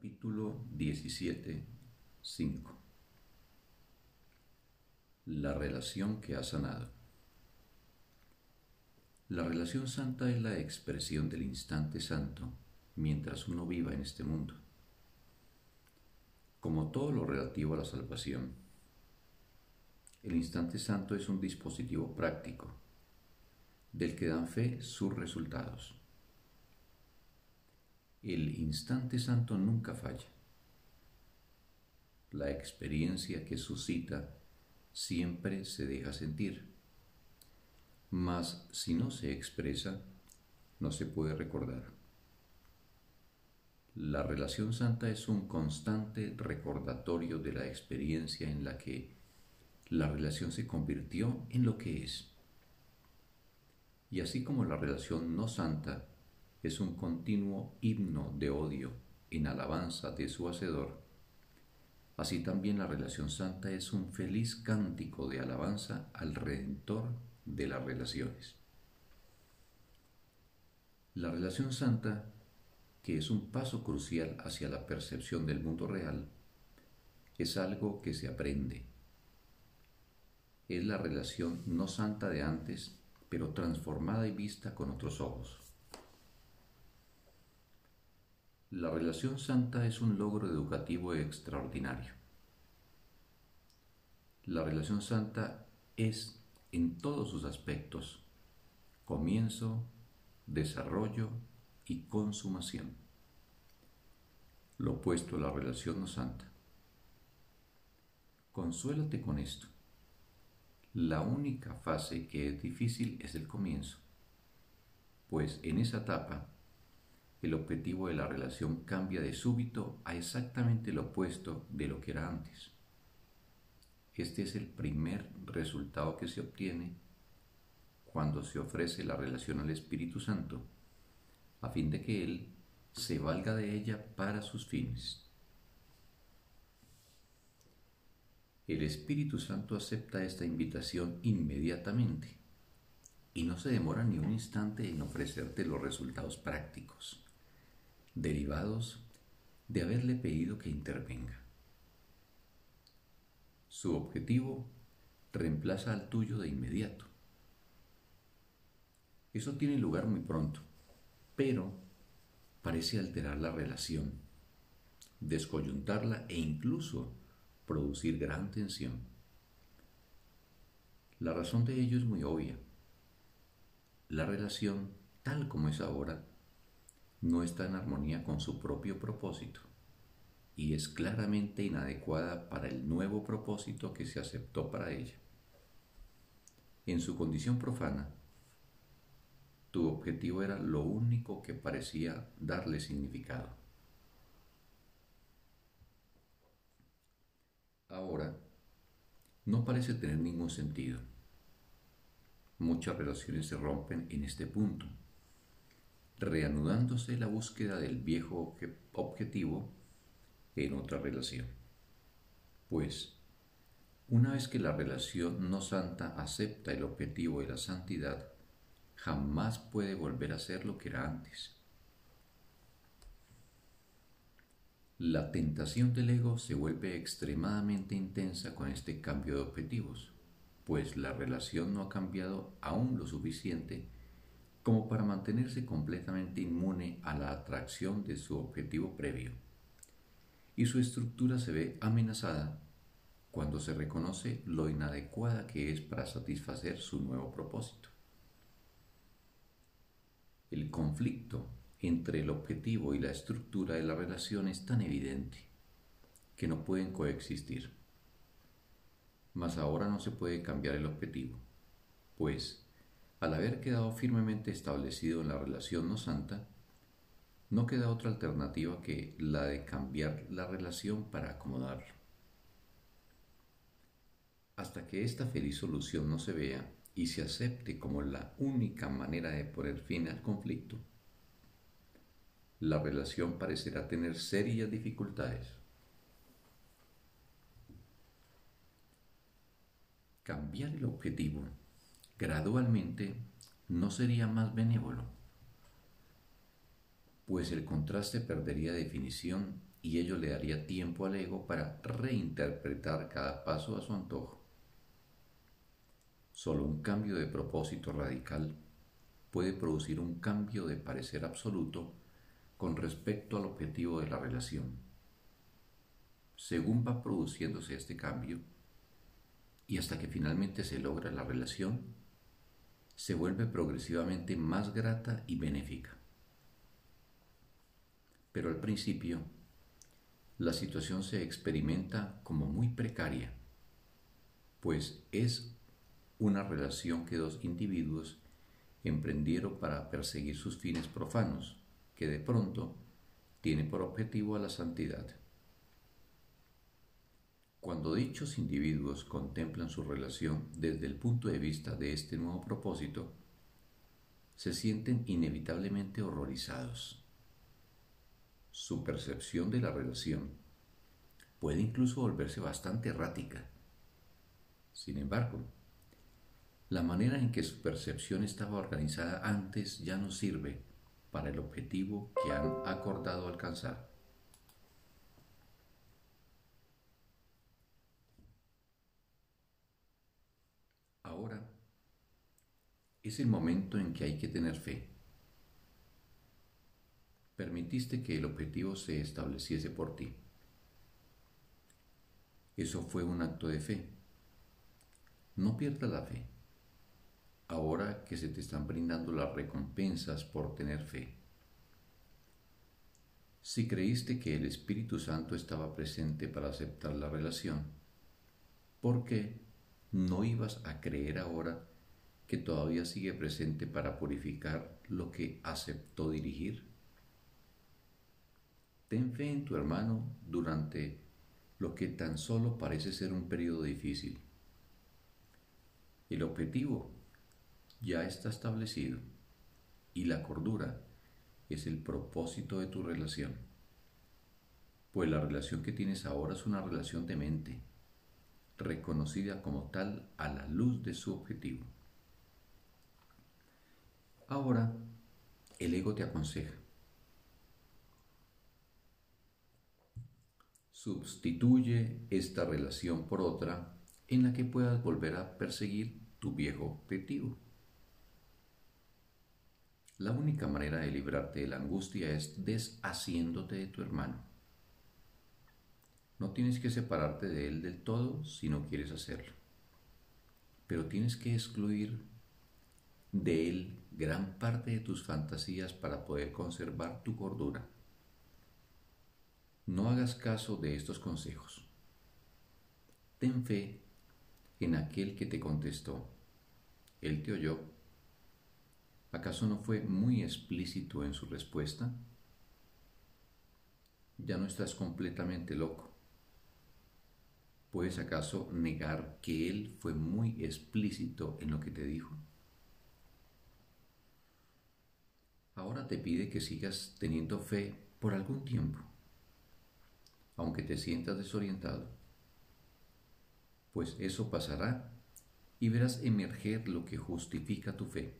Capítulo 17, 5 La relación que ha sanado. La relación santa es la expresión del instante santo mientras uno viva en este mundo. Como todo lo relativo a la salvación, el instante santo es un dispositivo práctico del que dan fe sus resultados. El instante santo nunca falla. La experiencia que suscita siempre se deja sentir. Mas si no se expresa, no se puede recordar. La relación santa es un constante recordatorio de la experiencia en la que la relación se convirtió en lo que es. Y así como la relación no santa es un continuo himno de odio en alabanza de su Hacedor, así también la relación santa es un feliz cántico de alabanza al Redentor de las relaciones. La relación santa, que es un paso crucial hacia la percepción del mundo real, es algo que se aprende. Es la relación no santa de antes, pero transformada y vista con otros ojos. La relación santa es un logro educativo extraordinario. La relación santa es, en todos sus aspectos, comienzo, desarrollo y consumación. Lo opuesto a la relación no santa. Consuélate con esto. La única fase que es difícil es el comienzo, pues en esa etapa el objetivo de la relación cambia de súbito a exactamente lo opuesto de lo que era antes. Este es el primer resultado que se obtiene cuando se ofrece la relación al Espíritu Santo, a fin de que Él se valga de ella para sus fines. El Espíritu Santo acepta esta invitación inmediatamente y no se demora ni un instante en ofrecerte los resultados prácticos derivados de haberle pedido que intervenga. Su objetivo reemplaza al tuyo de inmediato. Eso tiene lugar muy pronto, pero parece alterar la relación, descoyuntarla e incluso producir gran tensión. La razón de ello es muy obvia. La relación, tal como es ahora, no está en armonía con su propio propósito y es claramente inadecuada para el nuevo propósito que se aceptó para ella. En su condición profana, tu objetivo era lo único que parecía darle significado. Ahora, no parece tener ningún sentido. Muchas relaciones se rompen en este punto reanudándose la búsqueda del viejo objetivo en otra relación. Pues, una vez que la relación no santa acepta el objetivo de la santidad, jamás puede volver a ser lo que era antes. La tentación del ego se vuelve extremadamente intensa con este cambio de objetivos, pues la relación no ha cambiado aún lo suficiente como para mantenerse completamente inmune a la atracción de su objetivo previo. Y su estructura se ve amenazada cuando se reconoce lo inadecuada que es para satisfacer su nuevo propósito. El conflicto entre el objetivo y la estructura de la relación es tan evidente que no pueden coexistir. Mas ahora no se puede cambiar el objetivo, pues al haber quedado firmemente establecido en la relación no santa, no queda otra alternativa que la de cambiar la relación para acomodarlo. Hasta que esta feliz solución no se vea y se acepte como la única manera de poner fin al conflicto, la relación parecerá tener serias dificultades. Cambiar el objetivo gradualmente no sería más benévolo, pues el contraste perdería definición y ello le daría tiempo al ego para reinterpretar cada paso a su antojo. Solo un cambio de propósito radical puede producir un cambio de parecer absoluto con respecto al objetivo de la relación. Según va produciéndose este cambio, y hasta que finalmente se logra la relación, se vuelve progresivamente más grata y benéfica. Pero al principio, la situación se experimenta como muy precaria, pues es una relación que dos individuos emprendieron para perseguir sus fines profanos, que de pronto tiene por objetivo a la santidad. Cuando dichos individuos contemplan su relación desde el punto de vista de este nuevo propósito, se sienten inevitablemente horrorizados. Su percepción de la relación puede incluso volverse bastante errática. Sin embargo, la manera en que su percepción estaba organizada antes ya no sirve para el objetivo que han acordado alcanzar. Ahora es el momento en que hay que tener fe. Permitiste que el objetivo se estableciese por ti. Eso fue un acto de fe. No pierdas la fe ahora que se te están brindando las recompensas por tener fe. Si creíste que el Espíritu Santo estaba presente para aceptar la relación, ¿por qué no ibas a creer ahora que todavía sigue presente para purificar lo que aceptó dirigir? Ten fe en tu hermano durante lo que tan solo parece ser un periodo difícil. El objetivo ya está establecido y la cordura es el propósito de tu relación. Pues la relación que tienes ahora es una relación de mente, reconocida como tal a la luz de su objetivo. Ahora, el ego te aconseja. Sustituye esta relación por otra en la que puedas volver a perseguir tu viejo objetivo. La única manera de librarte de la angustia es deshaciéndote de tu hermano. No tienes que separarte de él del todo si no quieres hacerlo, pero tienes que excluir de él gran parte de tus fantasías para poder conservar tu cordura. No hagas caso de estos consejos. Ten fe en aquel que te contestó. Él te oyó ¿Acaso no fue muy explícito en su respuesta? Ya no estás completamente loco. ¿Puedes acaso negar que Él fue muy explícito en lo que te dijo? Ahora te pide que sigas teniendo fe por algún tiempo, aunque te sientas desorientado, pues eso pasará y verás emerger lo que justifica tu fe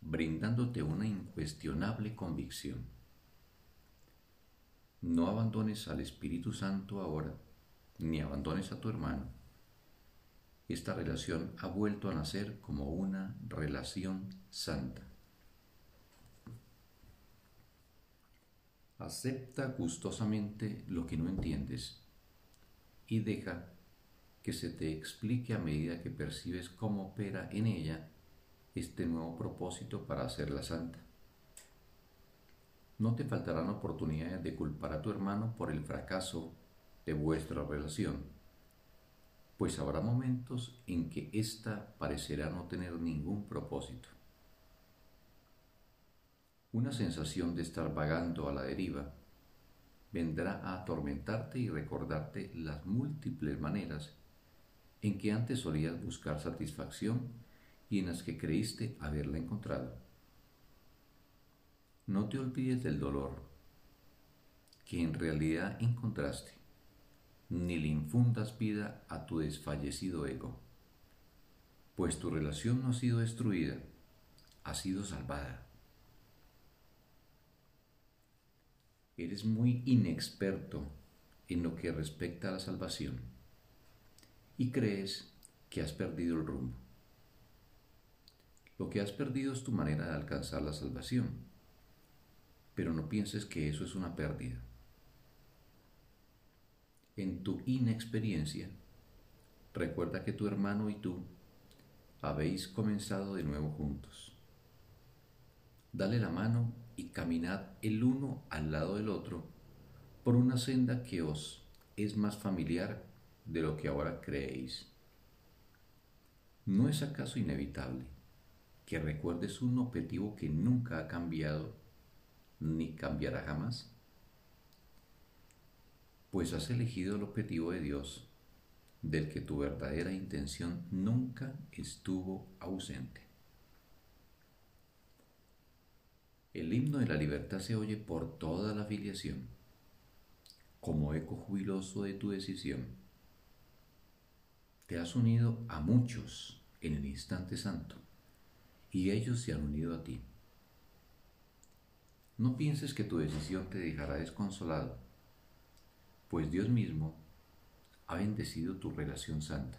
brindándote una incuestionable convicción. No abandones al Espíritu Santo ahora, ni abandones a tu hermano. Esta relación ha vuelto a nacer como una relación santa. Acepta gustosamente lo que no entiendes y deja que se te explique a medida que percibes cómo opera en ella este nuevo propósito para hacerla santa. No te faltarán oportunidades de culpar a tu hermano por el fracaso de vuestra relación, pues habrá momentos en que ésta parecerá no tener ningún propósito. Una sensación de estar vagando a la deriva vendrá a atormentarte y recordarte las múltiples maneras en que antes solías buscar satisfacción y en las que creíste haberla encontrado. No te olvides del dolor que en realidad encontraste, ni le infundas vida a tu desfallecido ego, pues tu relación no ha sido destruida, ha sido salvada. Eres muy inexperto en lo que respecta a la salvación y crees que has perdido el rumbo. Lo que has perdido es tu manera de alcanzar la salvación, pero no pienses que eso es una pérdida. En tu inexperiencia, recuerda que tu hermano y tú habéis comenzado de nuevo juntos. Dale la mano y caminad el uno al lado del otro por una senda que os es más familiar de lo que ahora creéis. ¿No es acaso inevitable que recuerdes un objetivo que nunca ha cambiado ni cambiará jamás? Pues has elegido el objetivo de Dios del que tu verdadera intención nunca estuvo ausente. El himno de la libertad se oye por toda la afiliación, como eco jubiloso de tu decisión. Te has unido a muchos en el instante santo, y ellos se han unido a ti. No pienses que tu decisión te dejará desconsolado, pues Dios mismo ha bendecido tu relación santa.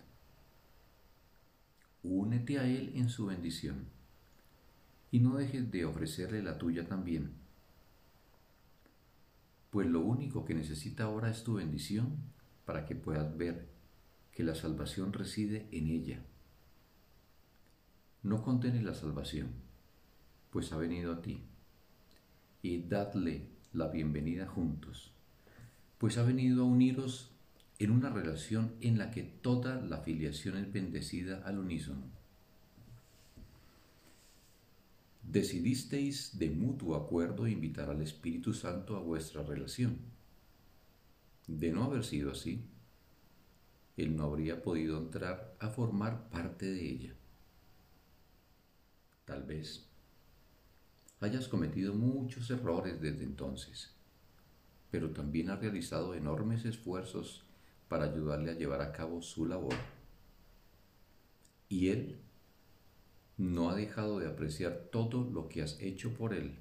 Únete a Él en su bendición y no dejes de ofrecerle la tuya también, pues lo único que necesita ahora es tu bendición para que puedas ver que la salvación reside en ella. No contenes la salvación, pues ha venido a ti, y dadle la bienvenida juntos, pues ha venido a uniros en una relación en la que toda la filiación es bendecida al unísono. Decidisteis de mutuo acuerdo invitar al Espíritu Santo a vuestra relación. De no haber sido así, Él no habría podido entrar a formar parte de ella. Tal vez hayas cometido muchos errores desde entonces, pero también has realizado enormes esfuerzos para ayudarle a llevar a cabo su labor. Y Él no ha dejado de apreciar todo lo que has hecho por Él,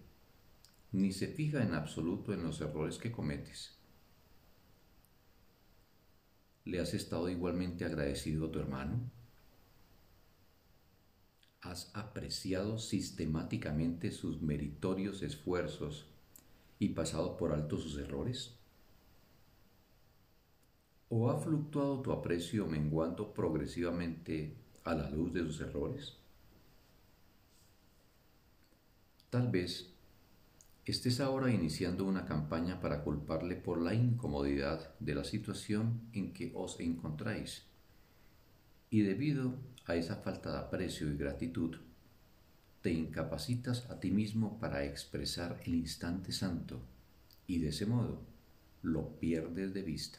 ni se fija en absoluto en los errores que cometes. ¿Le has estado igualmente agradecido a tu hermano? ¿Has apreciado sistemáticamente sus meritorios esfuerzos y pasado por alto sus errores? ¿O ha fluctuado tu aprecio menguando progresivamente a la luz de sus errores? Tal vez estés ahora iniciando una campaña para culparle por la incomodidad de la situación en que os encontráis. Y debido a esa falta de aprecio y gratitud, te incapacitas a ti mismo para expresar el instante santo y de ese modo lo pierdes de vista.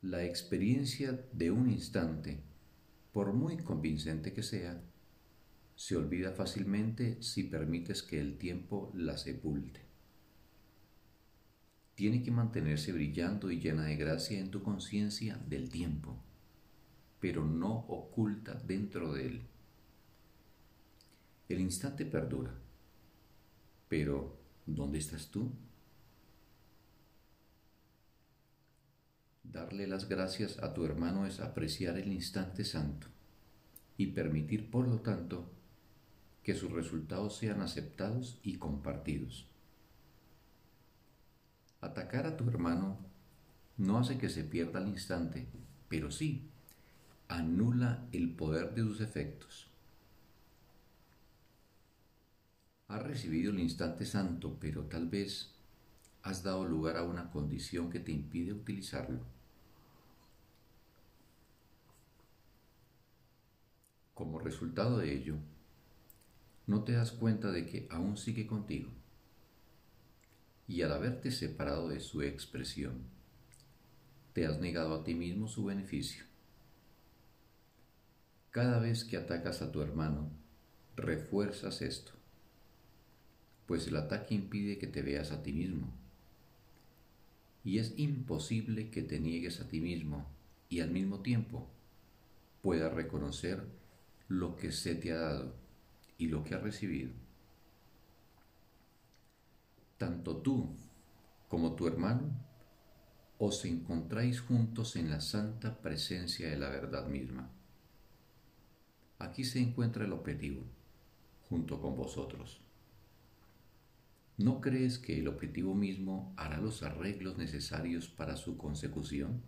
La experiencia de un instante, por muy convincente que sea, se olvida fácilmente si permites que el tiempo la sepulte. Tiene que mantenerse brillando y llena de gracia en tu conciencia del tiempo, pero no oculta dentro de él. El instante perdura, pero ¿dónde estás tú? Darle las gracias a tu hermano es apreciar el instante santo y permitir, por lo tanto, que sus resultados sean aceptados y compartidos. Atacar a tu hermano no hace que se pierda el instante, pero sí anula el poder de sus efectos. Has recibido el instante santo, pero tal vez has dado lugar a una condición que te impide utilizarlo. Como resultado de ello, no te das cuenta de que aún sigue contigo. Y al haberte separado de su expresión, te has negado a ti mismo su beneficio. Cada vez que atacas a tu hermano, refuerzas esto, pues el ataque impide que te veas a ti mismo. Y es imposible que te niegues a ti mismo y al mismo tiempo puedas reconocer lo que se te ha dado y lo que has recibido. tanto tú como tu hermano os encontráis juntos en la santa presencia de la verdad misma. Aquí se encuentra el objetivo, junto con vosotros. ¿No crees que el objetivo mismo hará los arreglos necesarios para su consecución?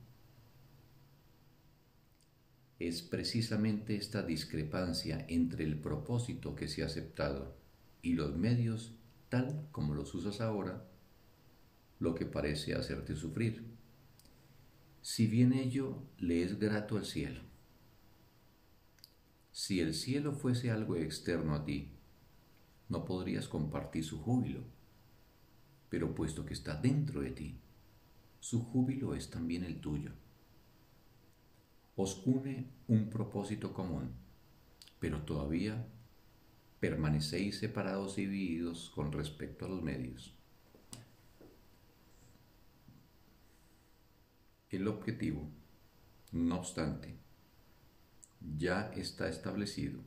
Es precisamente esta discrepancia entre el propósito que se ha aceptado y los medios tal como los usas ahora lo que parece hacerte sufrir. Si bien ello le es grato al cielo. Si el cielo fuese algo externo a ti, no podrías compartir su júbilo, pero puesto que está dentro de ti, su júbilo es también el tuyo. Os une un propósito común, pero todavía permanecéis separados y divididos con respecto a los medios. El objetivo, no obstante, ya está establecido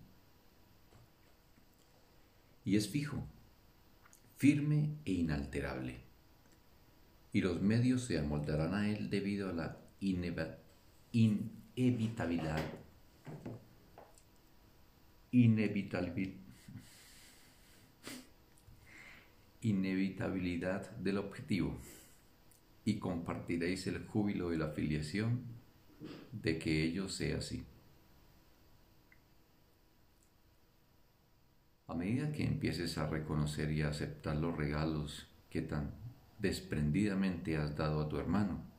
y es fijo, firme e inalterable, y los medios se amoldarán a él debido a la inevitabilidad, inevitabilidad inevitabilidad del objetivo y compartiréis el júbilo de la filiación de que ello sea así. A medida que empieces a reconocer y a aceptar los regalos que tan desprendidamente has dado a tu hermano,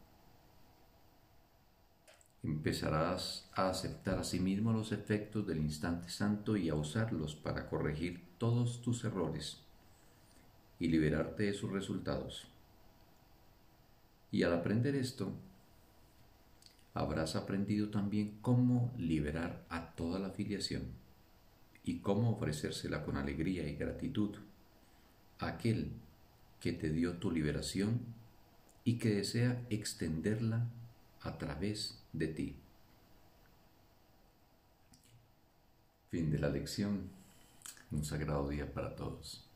empezarás a aceptar a sí mismo los efectos del instante santo y a usarlos para corregir todos tus errores y liberarte de sus resultados. Y al aprender esto, habrás aprendido también cómo liberar a toda la filiación y cómo ofrecérsela con alegría y gratitud a aquel que te dio tu liberación y que desea extenderla a través de ti. Fin de la lección. Un sagrado día para todos.